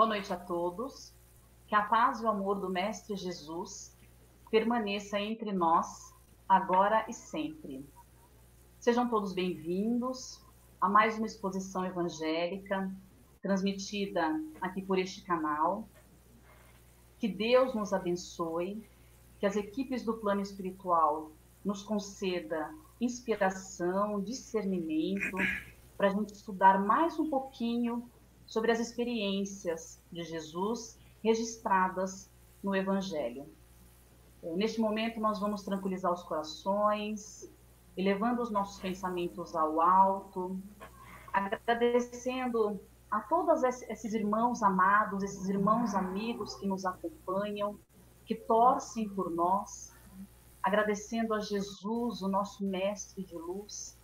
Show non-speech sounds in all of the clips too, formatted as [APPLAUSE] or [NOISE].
Boa noite a todos. Que a paz e o amor do Mestre Jesus permaneça entre nós, agora e sempre. Sejam todos bem-vindos a mais uma exposição evangélica transmitida aqui por este canal. Que Deus nos abençoe, que as equipes do plano espiritual nos conceda inspiração, discernimento, para a gente estudar mais um pouquinho sobre as experiências de Jesus registradas no Evangelho. É, neste momento, nós vamos tranquilizar os corações, elevando os nossos pensamentos ao alto, agradecendo a todos esses irmãos amados, esses irmãos amigos que nos acompanham, que torcem por nós, agradecendo a Jesus, o nosso mestre de luz,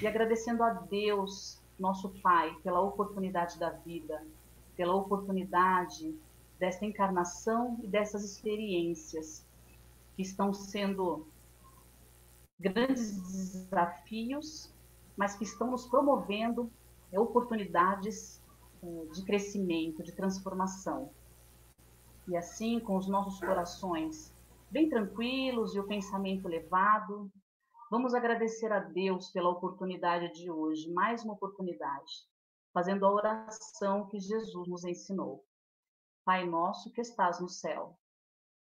e agradecendo a Deus nosso Pai, pela oportunidade da vida, pela oportunidade desta encarnação e dessas experiências que estão sendo grandes desafios, mas que estão nos promovendo oportunidades é, de crescimento, de transformação. E assim, com os nossos corações bem tranquilos e o pensamento elevado, Vamos agradecer a Deus pela oportunidade de hoje, mais uma oportunidade, fazendo a oração que Jesus nos ensinou. Pai nosso que estás no céu,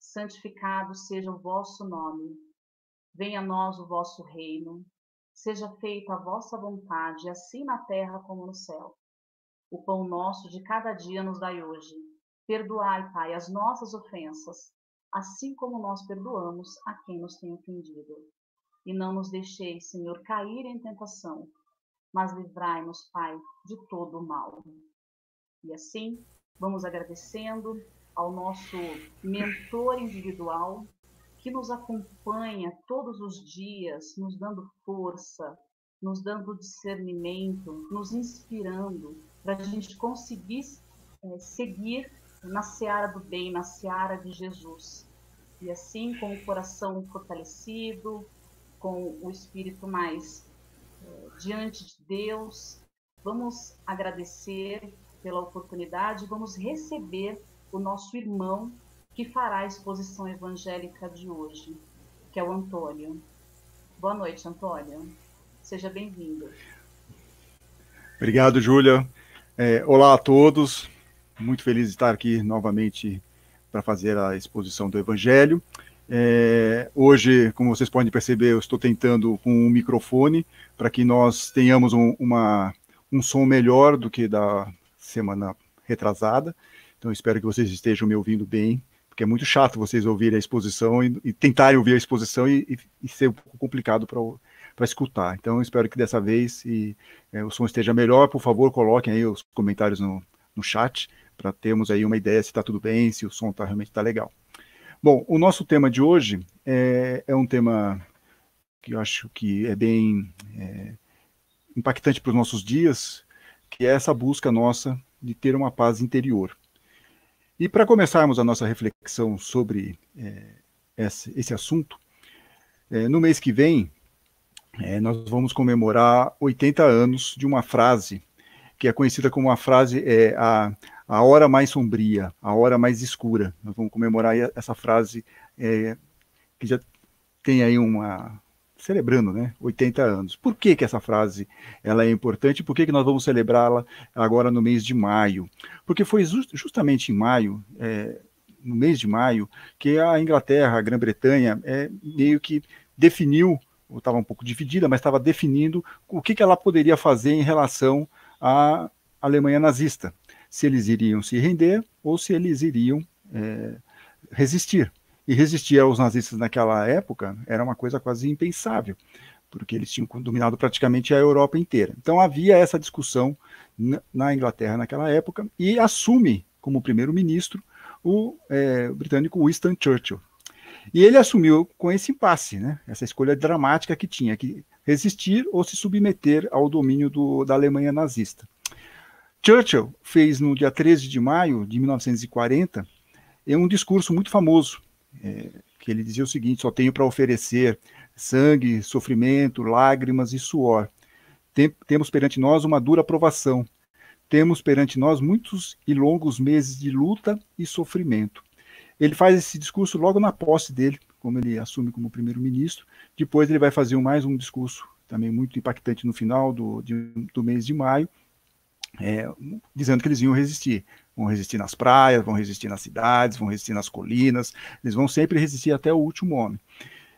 santificado seja o vosso nome. Venha a nós o vosso reino. Seja feita a vossa vontade, assim na terra como no céu. O pão nosso de cada dia nos dai hoje. Perdoai, Pai, as nossas ofensas, assim como nós perdoamos a quem nos tem ofendido e não nos deixeis, Senhor, cair em tentação, mas livrai-nos, Pai, de todo o mal. E assim, vamos agradecendo ao nosso mentor individual que nos acompanha todos os dias, nos dando força, nos dando discernimento, nos inspirando para a gente conseguir é, seguir na seara do bem, na seara de Jesus. E assim, com o coração fortalecido, com o espírito mais é, diante de Deus. Vamos agradecer pela oportunidade, vamos receber o nosso irmão que fará a exposição evangélica de hoje, que é o Antônio. Boa noite, Antônio. Seja bem-vindo. Obrigado, Júlia. É, olá a todos. Muito feliz de estar aqui novamente para fazer a exposição do Evangelho. É, hoje, como vocês podem perceber, eu estou tentando com um microfone para que nós tenhamos um, uma, um som melhor do que da semana retrasada. Então, espero que vocês estejam me ouvindo bem, porque é muito chato vocês ouvirem a exposição e, e tentarem ouvir a exposição e, e, e ser um pouco complicado para escutar. Então, espero que dessa vez e, é, o som esteja melhor. Por favor, coloquem aí os comentários no, no chat para termos aí uma ideia se está tudo bem, se o som tá, realmente está legal. Bom, o nosso tema de hoje é, é um tema que eu acho que é bem é, impactante para os nossos dias, que é essa busca nossa de ter uma paz interior. E para começarmos a nossa reflexão sobre é, esse, esse, assunto, é, no mês que vem, é, nós vamos comemorar 80 anos de uma frase que é conhecida como a frase é, a, a hora mais sombria, a hora mais escura. Nós vamos comemorar essa frase é, que já tem aí uma celebrando, né, 80 anos. Por que que essa frase ela é importante? Por que que nós vamos celebrá-la agora no mês de maio? Porque foi just, justamente em maio, é, no mês de maio, que a Inglaterra, a Grã-Bretanha, é, meio que definiu, estava um pouco dividida, mas estava definindo o que, que ela poderia fazer em relação à Alemanha nazista se eles iriam se render ou se eles iriam é, resistir. E resistir aos nazistas naquela época era uma coisa quase impensável, porque eles tinham dominado praticamente a Europa inteira. Então havia essa discussão na Inglaterra naquela época e assume como primeiro-ministro o é, britânico Winston Churchill. E ele assumiu com esse impasse, né, essa escolha dramática que tinha, que resistir ou se submeter ao domínio do, da Alemanha nazista. Churchill fez no dia 13 de maio de 1940 um discurso muito famoso, é, que ele dizia o seguinte: só tenho para oferecer sangue, sofrimento, lágrimas e suor. Tem, temos perante nós uma dura provação. temos perante nós muitos e longos meses de luta e sofrimento. Ele faz esse discurso logo na posse dele, como ele assume como primeiro-ministro. Depois ele vai fazer mais um discurso também muito impactante no final do, de, do mês de maio, é, dizendo que eles iam resistir. Vão resistir nas praias, vão resistir nas cidades, vão resistir nas colinas, eles vão sempre resistir até o último homem.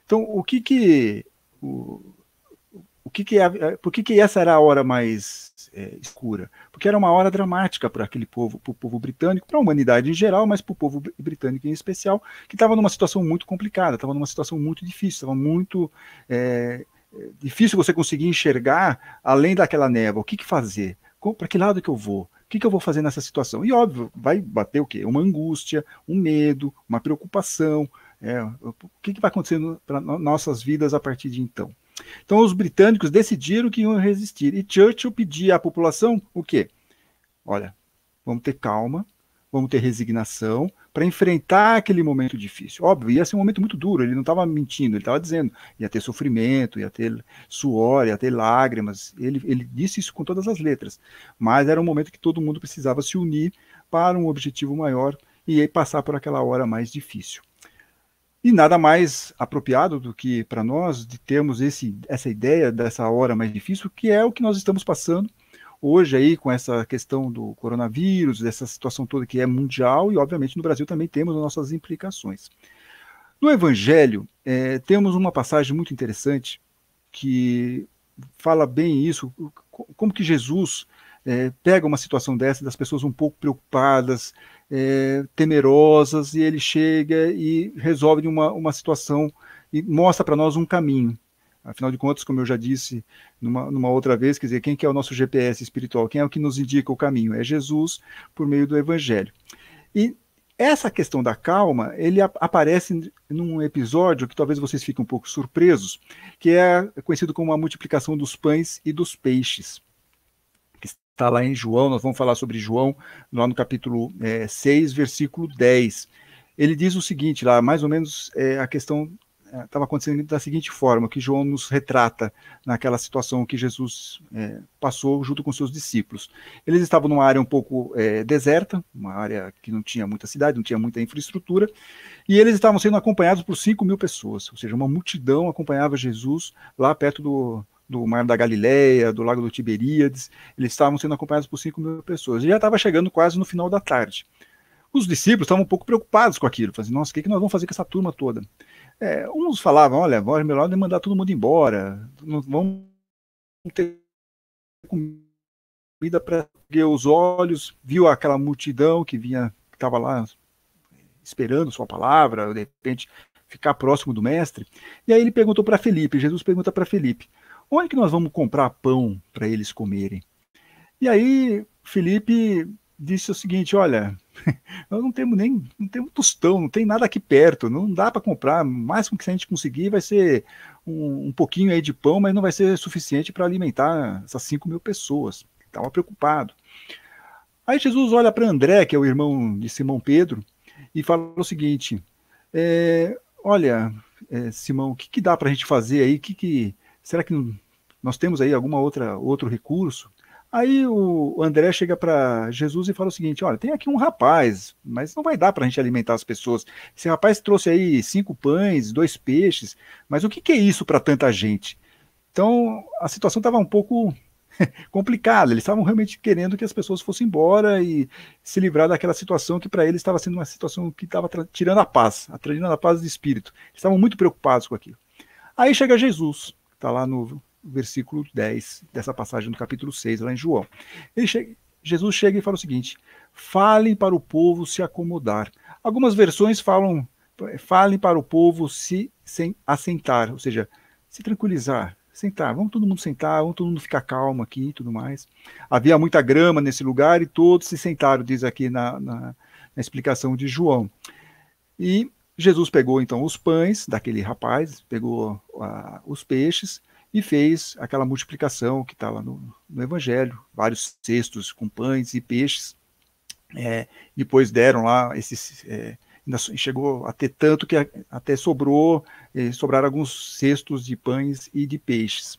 Então, o que que. O, o que que é, por que, que essa era a hora mais é, escura? Porque era uma hora dramática para aquele povo, para o povo britânico, para a humanidade em geral, mas para o povo britânico em especial, que estava numa situação muito complicada, estava numa situação muito difícil, estava muito é, difícil você conseguir enxergar além daquela névoa. O que, que fazer? Para que lado que eu vou? O que, que eu vou fazer nessa situação? E óbvio, vai bater o quê? Uma angústia, um medo, uma preocupação. É, o que, que vai acontecer para nossas vidas a partir de então? Então os britânicos decidiram que iam resistir. E Churchill pedia à população o quê? Olha, vamos ter calma, vamos ter resignação para enfrentar aquele momento difícil. Óbvio, ia ser um momento muito duro, ele não estava mentindo, ele estava dizendo, ia ter sofrimento, ia ter suor, ia ter lágrimas, ele, ele disse isso com todas as letras, mas era um momento que todo mundo precisava se unir para um objetivo maior e passar por aquela hora mais difícil. E nada mais apropriado do que para nós de termos esse, essa ideia dessa hora mais difícil, que é o que nós estamos passando hoje aí com essa questão do coronavírus, dessa situação toda que é mundial e obviamente no Brasil também temos as nossas implicações. No Evangelho é, temos uma passagem muito interessante que fala bem isso, como que Jesus é, pega uma situação dessa das pessoas um pouco preocupadas, é, temerosas e ele chega e resolve uma, uma situação e mostra para nós um caminho. Afinal de contas, como eu já disse numa, numa, outra vez, quer dizer, quem que é o nosso GPS espiritual? Quem é o que nos indica o caminho? É Jesus por meio do Evangelho. E essa questão da calma, ele aparece num episódio que talvez vocês fiquem um pouco surpresos, que é conhecido como a multiplicação dos pães e dos peixes. Que está lá em João, nós vamos falar sobre João lá no capítulo é, 6, versículo 10. Ele diz o seguinte, lá, mais ou menos é, a questão estava é, acontecendo da seguinte forma, que João nos retrata naquela situação que Jesus é, passou junto com seus discípulos. Eles estavam numa área um pouco é, deserta, uma área que não tinha muita cidade, não tinha muita infraestrutura, e eles estavam sendo acompanhados por 5 mil pessoas, ou seja, uma multidão acompanhava Jesus lá perto do, do Mar da Galileia, do Lago do Tiberíades, eles estavam sendo acompanhados por 5 mil pessoas, e já estava chegando quase no final da tarde. Os discípulos estavam um pouco preocupados com aquilo, falaram assim, nossa, o que, que nós vamos fazer com essa turma toda? É, uns falavam, olha, é melhor mandar todo mundo embora, não vamos ter comida para os olhos, viu aquela multidão que vinha, que estava lá esperando sua palavra, de repente ficar próximo do mestre. E aí ele perguntou para Felipe, Jesus pergunta para Felipe, onde que nós vamos comprar pão para eles comerem? E aí Felipe disse o seguinte, olha, [LAUGHS] nós não temos nem não temos tostão, não tem nada aqui perto, não dá para comprar. O máximo que a gente conseguir vai ser um, um pouquinho aí de pão, mas não vai ser suficiente para alimentar essas 5 mil pessoas. Estava preocupado. Aí Jesus olha para André, que é o irmão de Simão Pedro, e fala o seguinte: é, Olha, é, Simão, o que, que dá para a gente fazer aí? Que que, será que nós temos aí alguma outra outro recurso? Aí o André chega para Jesus e fala o seguinte: olha, tem aqui um rapaz, mas não vai dar para a gente alimentar as pessoas. Esse rapaz trouxe aí cinco pães, dois peixes, mas o que, que é isso para tanta gente? Então a situação estava um pouco [LAUGHS] complicada. Eles estavam realmente querendo que as pessoas fossem embora e se livrar daquela situação que para eles estava sendo uma situação que estava tirando a paz, tirando a paz de espírito. Estavam muito preocupados com aquilo. Aí chega Jesus, está lá no versículo 10 dessa passagem do capítulo 6, lá em João. Chega, Jesus chega e fala o seguinte: falem para o povo se acomodar. Algumas versões falam, falem para o povo se sem assentar, ou seja, se tranquilizar, sentar. Vamos todo mundo sentar, vamos todo mundo ficar calmo aqui e tudo mais. Havia muita grama nesse lugar e todos se sentaram, diz aqui na, na, na explicação de João. E Jesus pegou então os pães daquele rapaz, pegou uh, os peixes, e fez aquela multiplicação que está lá no, no, Evangelho, vários cestos com pães e peixes. É, depois deram lá esses. É, chegou a ter tanto que até sobrou, é, sobraram alguns cestos de pães e de peixes.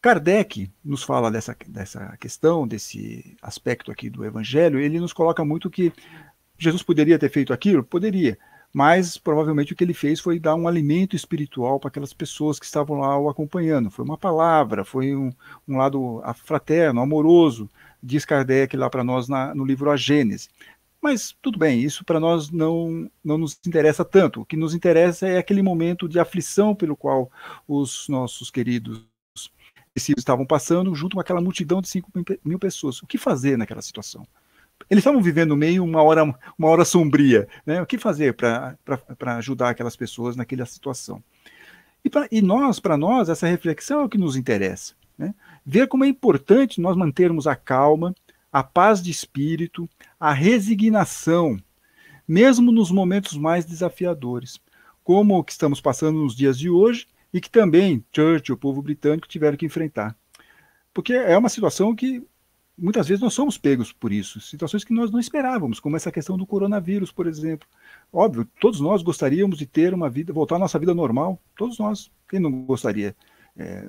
Kardec nos fala dessa, dessa questão, desse aspecto aqui do Evangelho, ele nos coloca muito que Jesus poderia ter feito aquilo? Poderia, mas provavelmente o que ele fez foi dar um alimento espiritual para aquelas pessoas que estavam lá o acompanhando. Foi uma palavra, foi um, um lado fraterno, amoroso, diz Kardec lá para nós na, no livro A Gênese. Mas tudo bem, isso para nós não, não nos interessa tanto. O que nos interessa é aquele momento de aflição pelo qual os nossos queridos estavam passando, junto com aquela multidão de 5 mil pessoas. O que fazer naquela situação? Eles estavam vivendo meio uma hora, uma hora sombria. Né? O que fazer para ajudar aquelas pessoas naquela situação? E, pra, e nós, para nós, essa reflexão é o que nos interessa. Né? Ver como é importante nós mantermos a calma, a paz de espírito, a resignação, mesmo nos momentos mais desafiadores, como o que estamos passando nos dias de hoje e que também Churchill, o povo britânico, tiveram que enfrentar. Porque é uma situação que muitas vezes nós somos pegos por isso, situações que nós não esperávamos, como essa questão do coronavírus, por exemplo. Óbvio, todos nós gostaríamos de ter uma vida, voltar à nossa vida normal, todos nós, quem não gostaria? É,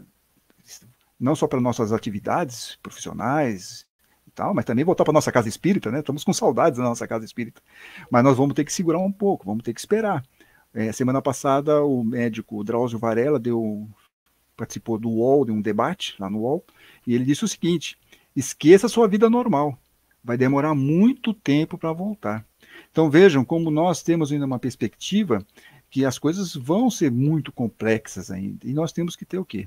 não só para nossas atividades profissionais e tal, mas também voltar para nossa casa espírita, né? Estamos com saudades da nossa casa espírita. Mas nós vamos ter que segurar um pouco, vamos ter que esperar. É, semana passada, o médico Drauzio Varela deu, participou do UOL, de um debate lá no UOL, e ele disse o seguinte: esqueça a sua vida normal, vai demorar muito tempo para voltar. Então vejam como nós temos ainda uma perspectiva que as coisas vão ser muito complexas ainda, e nós temos que ter o quê?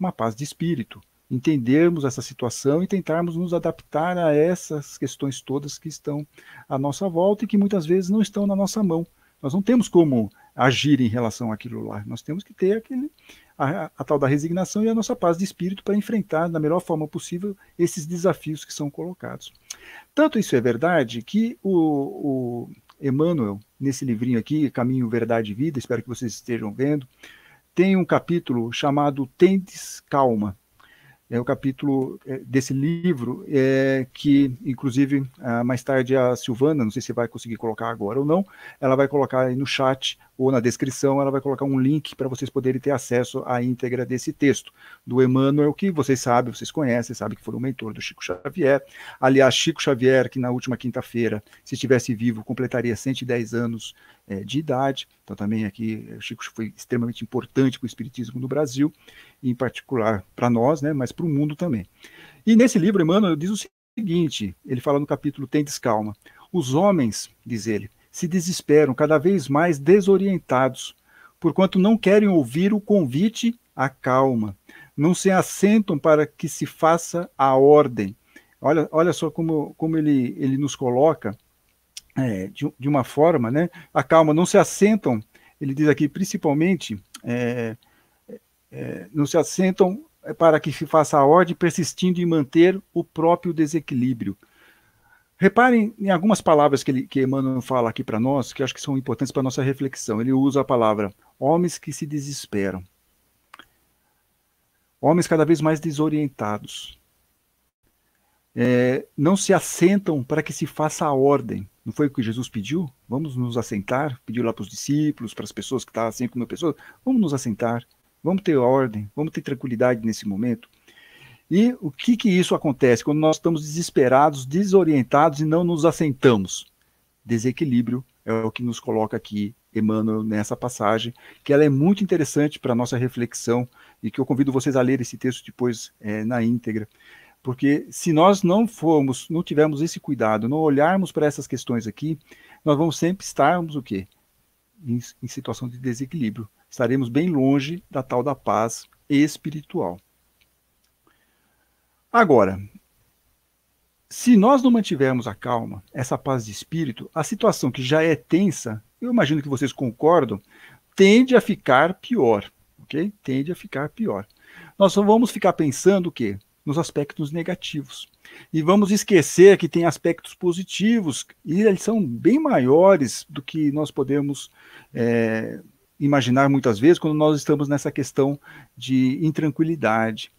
Uma paz de espírito, entendermos essa situação e tentarmos nos adaptar a essas questões todas que estão à nossa volta e que muitas vezes não estão na nossa mão. Nós não temos como agir em relação àquilo lá. Nós temos que ter aquele, a, a, tal da resignação e a nossa paz de espírito para enfrentar da melhor forma possível esses desafios que são colocados. Tanto isso é verdade que o, o Emmanuel, nesse livrinho aqui, Caminho, Verdade e Vida, espero que vocês estejam vendo, tem um capítulo chamado Tendes Calma é o capítulo é, desse livro, é, que, inclusive, mais tarde a Silvana, não sei se vai conseguir colocar agora ou não, ela vai colocar aí no chat ou na descrição, ela vai colocar um link para vocês poderem ter acesso à íntegra desse texto, do Emmanuel, que vocês sabem, vocês conhecem, sabem que foi o mentor do Chico Xavier. Aliás, Chico Xavier, que na última quinta-feira, se estivesse vivo, completaria 110 anos é, de idade. Então, também aqui, o Chico foi extremamente importante para o Espiritismo no Brasil, em particular para nós, né, mas para o mundo também. E nesse livro, Emmanuel diz o seguinte: ele fala no capítulo Tem Descalma. Os homens, diz ele, se desesperam, cada vez mais desorientados, porquanto não querem ouvir o convite à calma, não se assentam para que se faça a ordem. Olha, olha só como, como ele, ele nos coloca é, de, de, uma forma, né? A calma, não se assentam, ele diz aqui principalmente, é, é, não se assentam para que se faça a ordem, persistindo em manter o próprio desequilíbrio. Reparem em algumas palavras que, ele, que Emmanuel fala aqui para nós, que acho que são importantes para nossa reflexão. Ele usa a palavra homens que se desesperam, homens cada vez mais desorientados, é, não se assentam para que se faça a ordem. Não foi o que Jesus pediu? Vamos nos assentar, pediu lá para os discípulos, para as pessoas que estavam, cinco mil pessoas, vamos nos assentar, vamos ter ordem, vamos ter tranquilidade nesse momento. E o que, que isso acontece quando nós estamos desesperados, desorientados e não nos assentamos? Desequilíbrio é o que nos coloca aqui Emmanuel nessa passagem, que ela é muito interessante para a nossa reflexão e que eu convido vocês a ler esse texto depois é, na íntegra. Porque se nós não formos, não tivermos esse cuidado, não olharmos para essas questões aqui, nós vamos sempre estarmos o quê? Em, em situação de desequilíbrio. Estaremos bem longe da tal da paz espiritual. Agora, se nós não mantivermos a calma, essa paz de espírito, a situação que já é tensa, eu imagino que vocês concordam, tende a ficar pior, ok? Tende a ficar pior. Nós só vamos ficar pensando o quê? Nos aspectos negativos. E vamos esquecer que tem aspectos positivos, e eles são bem maiores do que nós podemos é, imaginar muitas vezes quando nós estamos nessa questão de intranquilidade.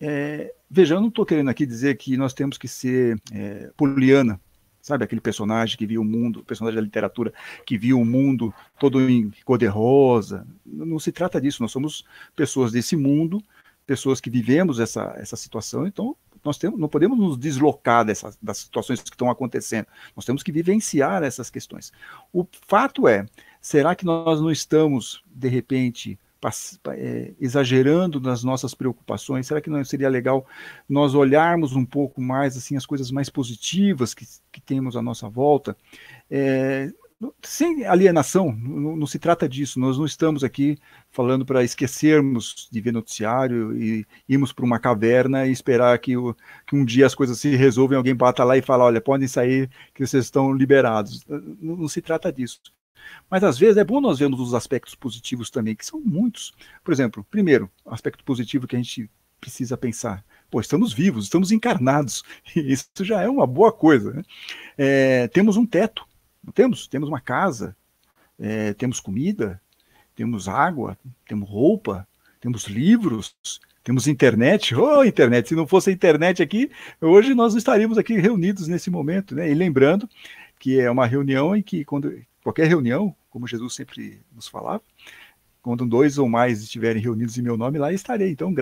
É, veja, eu não estou querendo aqui dizer que nós temos que ser é, poliana, sabe? Aquele personagem que viu o mundo, personagem da literatura que viu o mundo todo em cor-de-rosa. Não se trata disso, nós somos pessoas desse mundo, pessoas que vivemos essa, essa situação, então nós temos, não podemos nos deslocar dessas, das situações que estão acontecendo. Nós temos que vivenciar essas questões. O fato é, será que nós não estamos, de repente, é, exagerando nas nossas preocupações? Será que não seria legal nós olharmos um pouco mais assim as coisas mais positivas que, que temos à nossa volta? É, sem alienação, não, não, se trata disso. Nós não estamos aqui falando para esquecermos de ver noticiário e irmos para uma caverna e esperar que, o, que, um dia as coisas se resolvam, alguém bata lá e fala, olha, podem sair, que vocês estão liberados. Não, não, se trata disso. Mas às vezes é bom nós vermos os aspectos positivos também, que são muitos. Por exemplo, primeiro, aspecto positivo que a gente precisa pensar. Pô, estamos vivos, estamos encarnados. [LAUGHS] Isso já é uma boa coisa. Né? É, temos um teto temos? Temos uma casa, é, temos comida, temos água, temos roupa, temos livros, temos internet. Oh, internet! Se não fosse a internet aqui, hoje nós estaríamos aqui reunidos nesse momento, né? E lembrando que é uma reunião em que, quando qualquer reunião, como Jesus sempre nos falava, quando dois ou mais estiverem reunidos em meu nome, lá estarei. Então,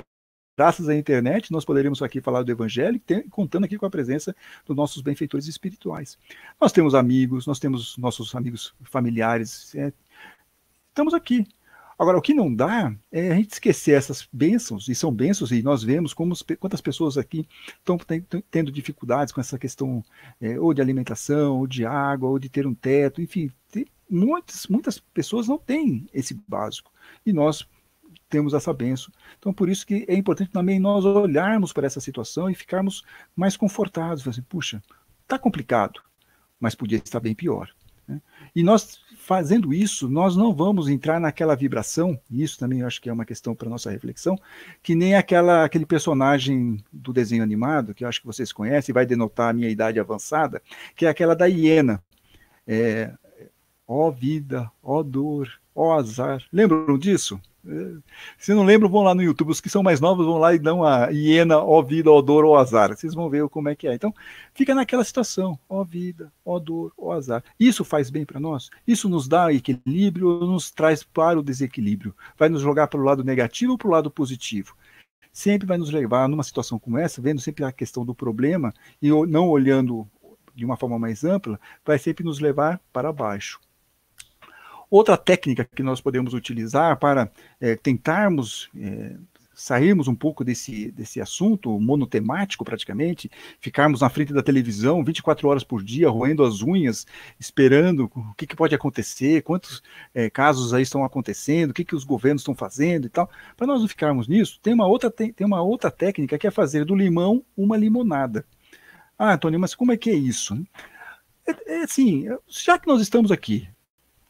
Graças à internet, nós poderíamos aqui falar do Evangelho, contando aqui com a presença dos nossos benfeitores espirituais. Nós temos amigos, nós temos nossos amigos familiares, é, estamos aqui. Agora, o que não dá é a gente esquecer essas bênçãos, e são bênçãos, e nós vemos como, quantas pessoas aqui estão tendo dificuldades com essa questão é, ou de alimentação, ou de água, ou de ter um teto, enfim, muitas, muitas pessoas não têm esse básico. E nós temos essa benção. Então, por isso que é importante também nós olharmos para essa situação e ficarmos mais confortados. Assim, Puxa, está complicado, mas podia estar bem pior. Né? E nós, fazendo isso, nós não vamos entrar naquela vibração, e isso também eu acho que é uma questão para nossa reflexão, que nem aquela, aquele personagem do desenho animado, que eu acho que vocês conhecem, vai denotar a minha idade avançada, que é aquela da hiena. É, ó vida, ó dor, ó azar. Lembram disso? Se não lembram, vão lá no YouTube. Os que são mais novos vão lá e dão a hiena, ó vida, ó dor, ó azar. Vocês vão ver como é que é. Então, fica naquela situação, ó vida, ó dor, ó azar. Isso faz bem para nós? Isso nos dá equilíbrio ou nos traz para o desequilíbrio? Vai nos jogar para o lado negativo ou para o lado positivo? Sempre vai nos levar numa situação como essa, vendo sempre a questão do problema e não olhando de uma forma mais ampla, vai sempre nos levar para baixo. Outra técnica que nós podemos utilizar para é, tentarmos é, sairmos um pouco desse, desse assunto monotemático, praticamente, ficarmos na frente da televisão 24 horas por dia, roendo as unhas, esperando o que, que pode acontecer, quantos é, casos aí estão acontecendo, o que, que os governos estão fazendo e tal. Para nós não ficarmos nisso, tem uma, outra, tem, tem uma outra técnica que é fazer do limão uma limonada. Ah, Antônio, mas como é que é isso? É, é assim, já que nós estamos aqui,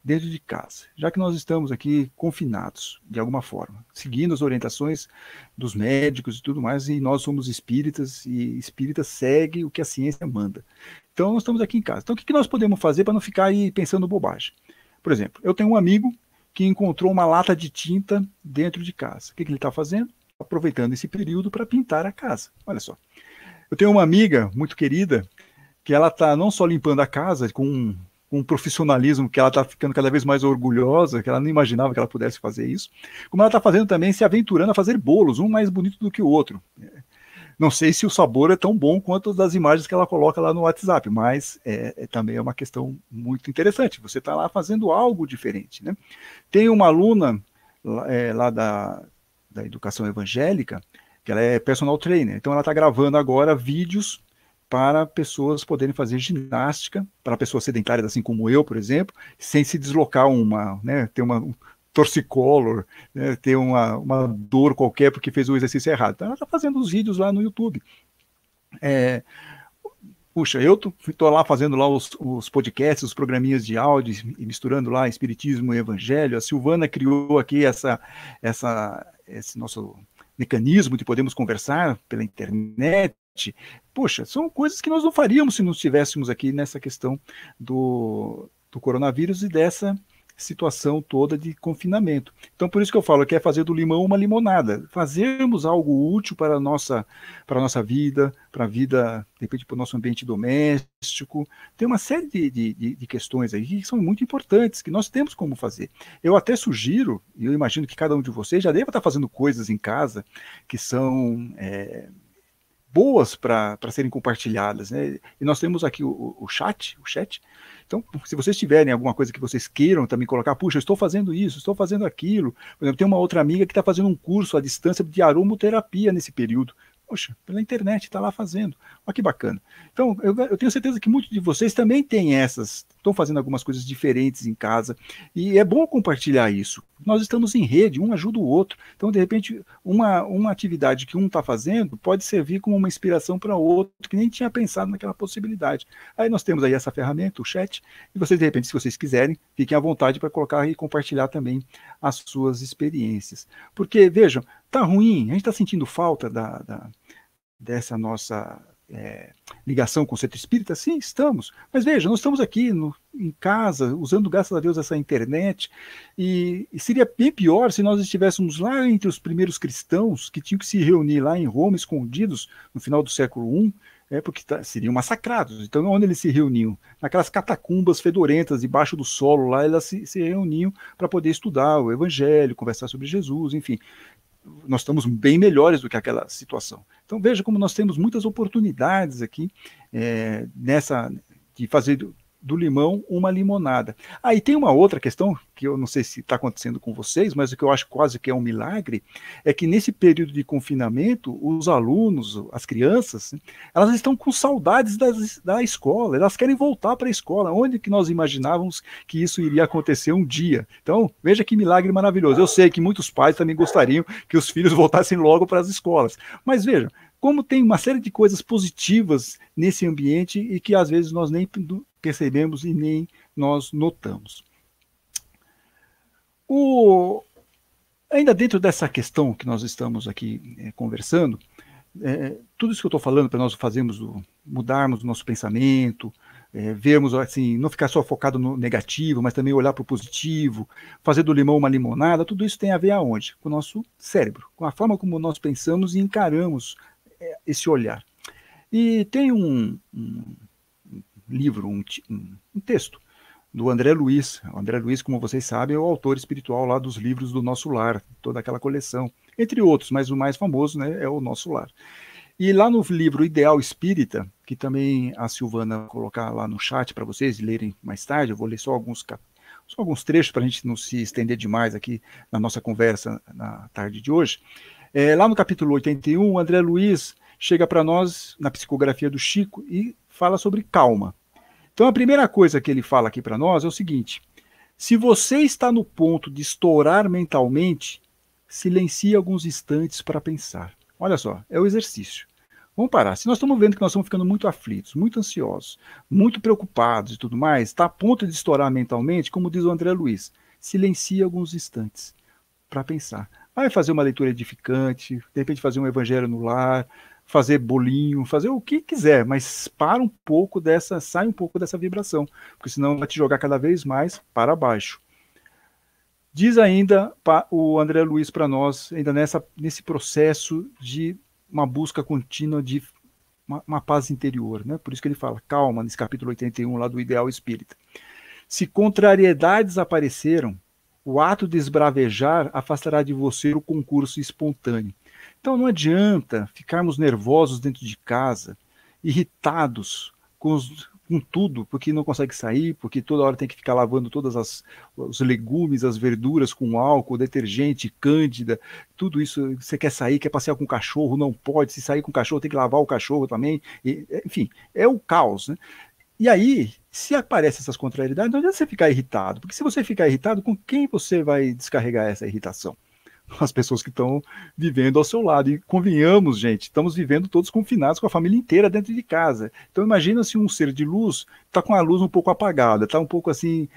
dentro de casa, já que nós estamos aqui confinados de alguma forma, seguindo as orientações dos médicos e tudo mais, e nós somos espíritas e espírita segue o que a ciência manda. Então nós estamos aqui em casa. Então o que nós podemos fazer para não ficar aí pensando bobagem? Por exemplo, eu tenho um amigo que encontrou uma lata de tinta dentro de casa. O que, que ele está fazendo? Aproveitando esse período para pintar a casa. Olha só. Eu tenho uma amiga muito querida que ela está não só limpando a casa com com um profissionalismo que ela está ficando cada vez mais orgulhosa, que ela não imaginava que ela pudesse fazer isso, como ela está fazendo também, se aventurando a fazer bolos, um mais bonito do que o outro. Não sei se o sabor é tão bom quanto das imagens que ela coloca lá no WhatsApp, mas é, é também é uma questão muito interessante. Você está lá fazendo algo diferente. Né? Tem uma aluna é, lá da, da educação evangélica, que ela é personal trainer, então ela está gravando agora vídeos para pessoas poderem fazer ginástica, para pessoas sedentárias, assim como eu, por exemplo, sem se deslocar uma, né, ter uma um torcicolor, né, ter uma, uma dor qualquer porque fez o exercício errado. Então, ela está fazendo os vídeos lá no YouTube. É, puxa, eu estou lá fazendo lá os, os, podcasts, os programinhas de áudio, misturando lá espiritismo e evangelho. A Silvana criou aqui essa, essa, esse nosso mecanismo de podermos conversar pela internet, Poxa, são coisas que nós não faríamos se não estivéssemos aqui nessa questão do, do coronavírus e dessa situação toda de confinamento. Então, por isso que eu falo que é fazer do limão uma limonada, fazermos algo útil para a nossa, para a nossa vida, para a vida, de repente, para o nosso ambiente doméstico. Tem uma série de, de, de, questões aí que são muito importantes, que nós temos como fazer. Eu até sugiro, e eu imagino que cada um de vocês já deva estar fazendo coisas em casa que são. É, boas para serem compartilhadas. Né? E nós temos aqui o, o, chat, o chat, então, se vocês tiverem alguma coisa que vocês queiram também colocar, puxa, estou fazendo isso, estou fazendo aquilo. Por exemplo, tem uma outra amiga que está fazendo um curso à distância de aromoterapia nesse período. Poxa, pela internet, está lá fazendo. Olha que bacana. Então, eu, eu, tenho certeza que muitos de vocês também têm essas, estão fazendo algumas coisas diferentes em casa, e é bom compartilhar isso. Nós estamos em rede, um ajuda o outro. Então, de repente, uma, uma atividade que um está fazendo pode servir como uma inspiração para outro, que nem tinha pensado naquela possibilidade. Aí nós temos aí essa ferramenta, o chat, e vocês, de repente, se vocês quiserem, fiquem à vontade para colocar e compartilhar também as suas experiências. Porque, vejam, tá ruim, a gente está sentindo falta da, da dessa nossa é, ligação com o centro espírita? Sim, estamos. Mas veja, nós estamos aqui no, em casa, usando, graças a Deus, essa internet, e, e, seria bem pior se nós estivéssemos lá entre os primeiros cristãos que tinham que se reunir lá em Roma, escondidos, no final do século I, é, porque tá, seriam massacrados. Então, onde eles se reuniam? Naquelas catacumbas fedorentas, debaixo do solo, lá elas se, se reuniam para poder estudar o Evangelho, conversar sobre Jesus, enfim nós estamos bem melhores do que aquela situação. Então veja como nós temos muitas oportunidades aqui é, nessa de fazer do limão uma limonada. Aí ah, tem uma outra questão que eu não sei se está acontecendo com vocês, mas o que eu acho quase que é um milagre é que nesse período de confinamento, os alunos, as crianças, elas estão com saudades das, da escola, elas querem voltar para a escola, onde que nós imaginávamos que isso iria acontecer um dia. Então, veja que milagre maravilhoso. Eu sei que muitos pais também gostariam que os filhos [LAUGHS] voltassem logo para as escolas, mas veja, como tem uma série de coisas positivas nesse ambiente e que às vezes nós nem percebemos e nem nós notamos. O, ainda dentro dessa questão que nós estamos aqui é, conversando, é, tudo isso que eu estou falando para nós fazermos, mudarmos o nosso pensamento, é, vermos assim, não ficar só focado no negativo, mas também olhar para o positivo, fazer do limão uma limonada, tudo isso tem a ver aonde? Com o nosso cérebro, com a forma como nós pensamos e encaramos é, esse olhar. E tem um, um livro, um, um, texto do André Luiz. O André Luiz, como vocês sabem, é o autor espiritual lá dos livros do Nosso Lar, toda aquela coleção, entre outros, mas o mais famoso né, é o Nosso Lar. E lá no livro Ideal Espírita, que também a Silvana colocar lá no chat para vocês lerem mais tarde, eu vou ler só alguns só alguns trechos para a gente não se estender demais aqui na nossa conversa na tarde de hoje. É, lá no capítulo 81, o André Luiz chega para nós na psicografia do Chico e fala sobre calma. Então a primeira coisa que ele fala aqui para nós é o seguinte: se você está no ponto de estourar mentalmente, silencie alguns instantes para pensar. Olha só, é o exercício. Vamos parar. Se nós estamos vendo que nós estamos ficando muito aflitos, muito ansiosos, muito preocupados e tudo mais, está a ponto de estourar mentalmente, como diz o André Luiz, silencie alguns instantes para pensar. Vai fazer uma leitura edificante, de repente fazer um evangelho no lar, fazer bolinho, fazer o que quiser, mas para um pouco dessa, sai um pouco dessa vibração, porque senão vai te jogar cada vez mais para baixo. Diz ainda o André Luiz para nós, ainda nessa, nesse processo de uma busca contínua de uma, uma, paz interior, né? Por isso que ele fala, calma, nesse capítulo 81 lá do Ideal Espírita. Se contrariedades apareceram, o ato de esbravejar afastará de você o concurso espontâneo. Então não adianta ficarmos nervosos dentro de casa, irritados com, os, com tudo, porque não consegue sair, porque toda hora tem que ficar lavando todas as os legumes, as verduras com álcool, detergente, cândida, tudo isso. Você quer sair, quer passear com o cachorro, não pode. Se sair com o cachorro, tem que lavar o cachorro também. E, enfim, é o caos, né? E aí, se aparecem essas contrariedades, não adianta você ficar irritado, porque se você ficar irritado, com quem você vai descarregar essa irritação? [LAUGHS] as pessoas que estão vivendo ao seu lado. E convenhamos, gente, estamos vivendo todos confinados com a família inteira dentro de casa. Então imagina se um ser de luz está com a luz um pouco apagada, está um pouco assim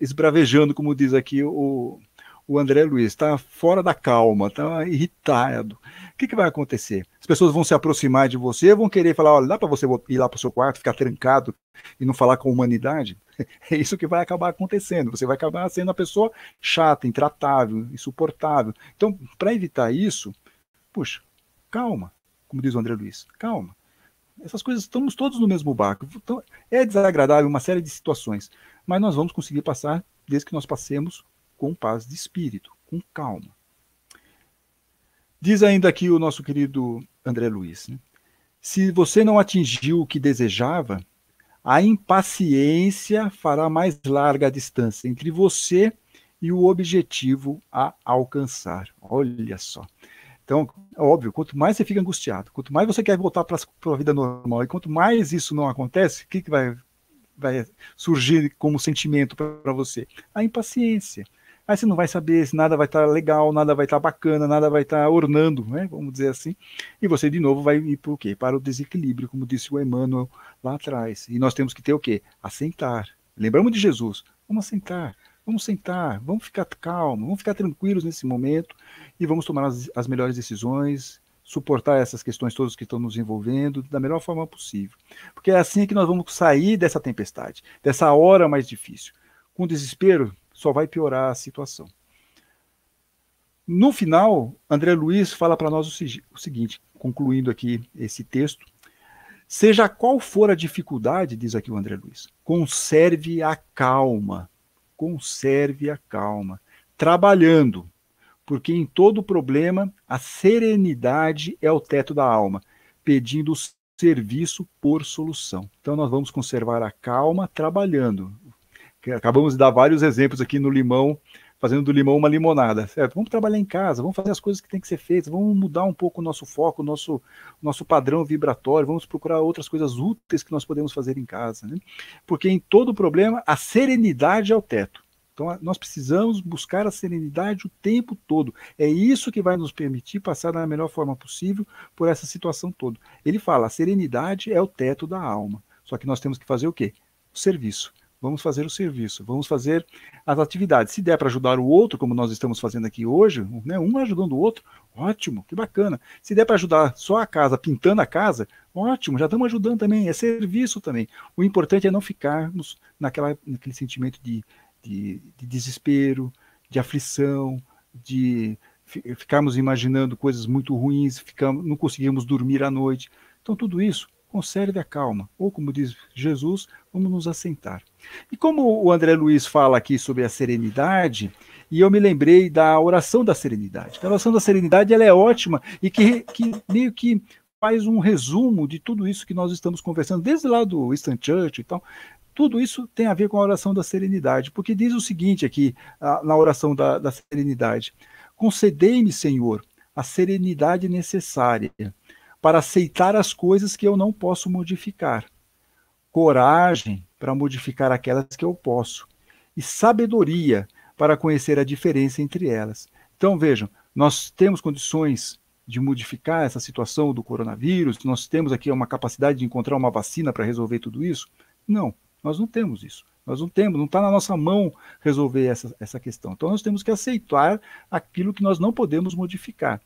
esbravejando, como diz aqui o, o André Luiz está fora da calma, está irritado. Que, que vai acontecer? As pessoas vão se aproximar de você, vão querer falar: olha, dá para você ir lá para o seu quarto, ficar trancado e não falar com a humanidade? [LAUGHS] É isso que vai acabar acontecendo. Você vai acabar sendo uma pessoa chata, intratável, insuportável. Então, para evitar isso, puxa, calma, como diz o André Luiz, calma. Essas coisas estamos todos no mesmo barco. Então, é desagradável uma série de situações, mas nós vamos conseguir passar desde que nós passemos com paz de espírito, com calma. Diz ainda aqui o nosso querido André Luiz: né? se você não atingiu o que desejava, a impaciência fará mais larga a distância entre você e o objetivo a alcançar. Olha só. Então, óbvio, quanto mais você fica angustiado, quanto mais você quer voltar para a vida normal, e quanto mais isso não acontece, o que, que vai, vai surgir como sentimento para você? A impaciência. Aí você não vai saber se nada vai estar tá legal, nada vai estar tá bacana, nada vai estar tá ornando, né? vamos dizer assim. E você, de novo, vai ir para o quê? Para o desequilíbrio, como disse o Emmanuel lá atrás. E nós temos que ter o quê? Assentar. Lembramos de Jesus. Vamos assentar. Vamos sentar, vamos ficar calmos, vamos ficar tranquilos nesse momento e vamos tomar as, as melhores decisões, suportar essas questões todas que estão nos envolvendo da melhor forma possível. Porque é assim que nós vamos sair dessa tempestade, dessa hora mais difícil. Com desespero, só vai piorar a situação. No final, André Luiz fala para nós o, seguinte, concluindo aqui esse texto: Seja qual for a dificuldade, diz aqui o André Luiz, conserve a calma conserve a calma, trabalhando, porque em todo problema a serenidade é o teto da alma, pedindo serviço por solução. Então nós vamos conservar a calma trabalhando. Acabamos de dar vários exemplos aqui no limão, fazendo do limão uma limonada, certo? Vamos trabalhar em casa, vamos fazer as coisas que tem que ser feitas, vamos mudar um pouco o nosso foco, o nosso, nosso padrão vibratório, vamos procurar outras coisas úteis que nós podemos fazer em casa, né? Porque em todo problema, a serenidade é o teto. Então, nós precisamos buscar a serenidade o tempo todo. É isso que vai nos permitir passar da melhor forma possível por essa situação toda. Ele fala: a serenidade é o teto da alma. Só que nós temos que fazer o quê? O serviço vamos fazer o serviço, vamos fazer as atividades. Se der para ajudar o outro, como nós estamos fazendo aqui hoje, né, um ajudando o outro, ótimo, que bacana. Se der para ajudar só a casa, pintando a casa, ótimo, já estamos ajudando também, é serviço também. O importante é não ficarmos naquela, naquele sentimento de, de, de desespero, de aflição, de ficarmos imaginando coisas muito ruins, ficamos, não conseguimos dormir à noite. Então, tudo isso conserve a calma, ou como diz Jesus, vamos nos assentar. E como o André Luiz fala aqui sobre a serenidade, e eu me lembrei da oração da serenidade. A oração da serenidade ela é ótima e que, que meio que faz um resumo de tudo isso que nós estamos conversando, desde lá do Winston Churchill e tal. Tudo isso tem a ver com a oração da serenidade, porque diz o seguinte aqui, na oração da, da serenidade: Concedei-me, Senhor, a serenidade necessária para aceitar as coisas que eu não posso modificar, coragem para modificar aquelas que eu posso, e sabedoria para conhecer a diferença entre elas. Então, vejam, nós temos condições de modificar essa situação do coronavírus, nós temos aqui uma capacidade de encontrar uma vacina para resolver tudo isso? Não, nós não temos isso. Nós não temos, não está na nossa mão resolver essa, essa questão. Então, nós temos que aceitar aquilo que nós não podemos modificar.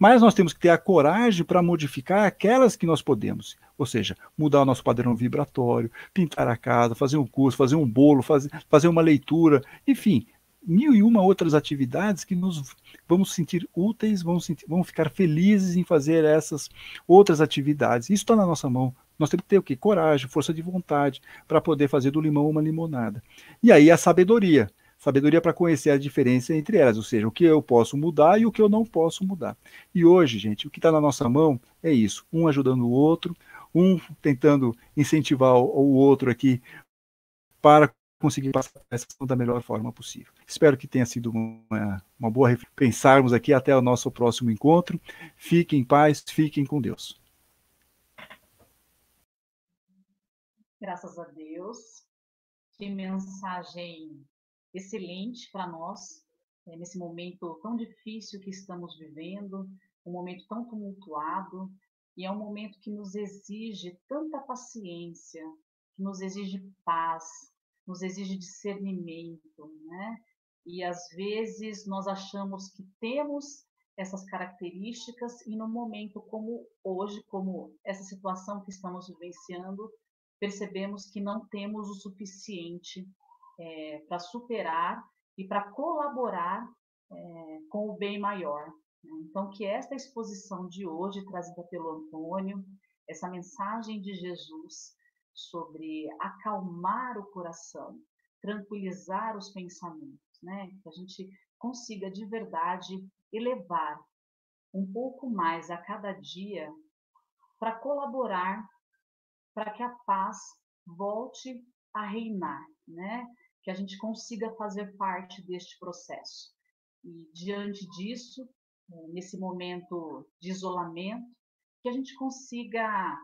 Mas nós temos que ter a coragem para modificar aquelas que nós podemos. Ou seja, mudar o nosso padrão vibratório, pintar a casa, fazer um curso, fazer um bolo, fazer, fazer uma leitura, enfim, mil e uma outras atividades que nos vamos sentir úteis, vamos, sentir, vamos ficar felizes em fazer essas outras atividades. Isso está na nossa mão. Nós temos que ter o quê? Coragem, força de vontade para poder fazer do limão uma limonada. E aí a sabedoria sabedoria para conhecer a diferença entre elas, ou seja, o que eu posso mudar e o que eu não posso mudar. E hoje, gente, o que está na nossa mão é isso: um ajudando o outro, um tentando incentivar o outro aqui para conseguir passar essa da melhor forma possível. Espero que tenha sido uma, uma boa pensarmos aqui até o nosso próximo encontro. Fiquem em paz, fiquem com Deus. Graças a Deus. Que mensagem excelente para nós, é, nesse momento tão difícil que estamos vivendo, um momento tão tumultuado, e é um momento que nos exige tanta paciência, que nos exige paz, nos exige discernimento, né? E às vezes nós achamos que temos essas características e no momento como hoje, como essa situação que estamos vivenciando, percebemos que não temos o suficiente é, para superar e para colaborar é, com o bem maior. Né? Então, que esta exposição de hoje, trazida pelo Antônio, essa mensagem de Jesus sobre acalmar o coração, tranquilizar os pensamentos, né? Que a gente consiga de verdade elevar um pouco mais a cada dia para colaborar para que a paz volte a reinar, né? Que a gente consiga fazer parte deste processo. E diante disso, nesse momento de isolamento, que a gente consiga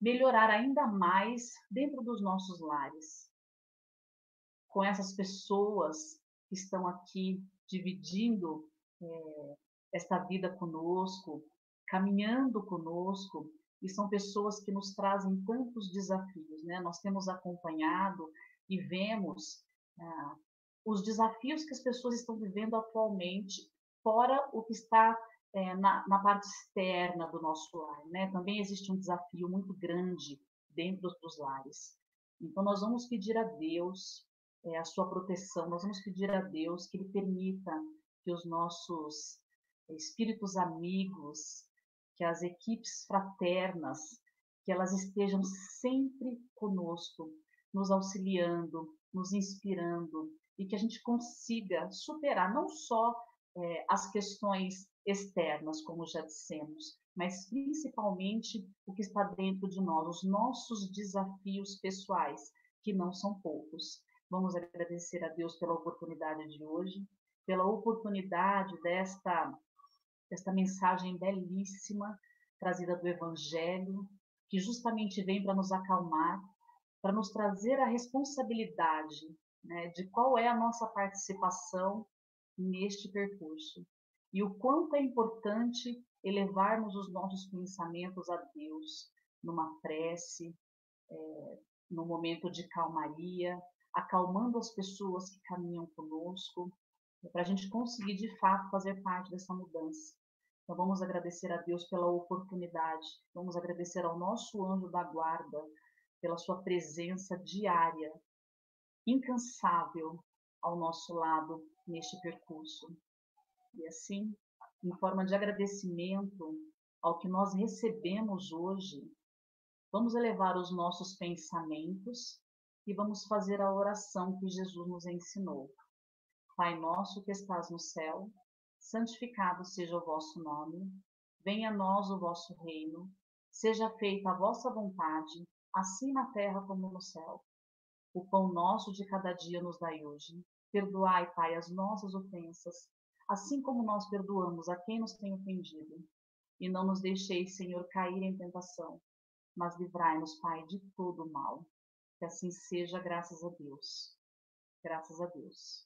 melhorar ainda mais dentro dos nossos lares, com essas pessoas que estão aqui dividindo é, esta vida conosco, caminhando conosco, e são pessoas que nos trazem tantos desafios, né? Nós temos acompanhado e vemos ah, os desafios que as pessoas estão vivendo atualmente, fora o que está é, na, na, parte externa do nosso lar, né? Também existe um desafio muito grande dentro dos lares. Então, nós vamos pedir a Deus é, a sua proteção, nós vamos pedir a Deus que Ele permita que os nossos espíritos amigos, que as equipes fraternas, que elas estejam sempre conosco, nos auxiliando, nos inspirando e que a gente consiga superar não só é, as questões externas, como já dissemos, mas principalmente o que está dentro de nós, os nossos desafios pessoais, que não são poucos. Vamos agradecer a Deus pela oportunidade de hoje, pela oportunidade desta, desta mensagem belíssima trazida do Evangelho, que justamente vem para nos acalmar, para nos trazer a responsabilidade né, de qual é a nossa participação neste percurso e o quanto é importante elevarmos os nossos pensamentos a Deus numa prece, é, no momento de calmaria, acalmando as pessoas que caminham conosco, para a gente conseguir de fato fazer parte dessa mudança. Então vamos agradecer a Deus pela oportunidade, vamos agradecer ao nosso anjo da guarda pela sua presença diária, incansável ao nosso lado neste percurso. E assim, em forma de agradecimento ao que nós recebemos hoje, vamos elevar os nossos pensamentos e vamos fazer a oração que Jesus nos ensinou. Pai nosso que estás no céu, santificado seja o vosso nome, venha a nós o vosso reino, seja feita a vossa vontade, assim na terra como no céu. O pão nosso de cada dia nos dai hoje. Perdoai, Pai, as nossas ofensas, assim como nós perdoamos a quem nos tem ofendido. E não nos deixeis, Senhor, cair em tentação, mas livrai-nos, Pai, de todo o mal. Que assim seja, graças a Deus. Graças a Deus.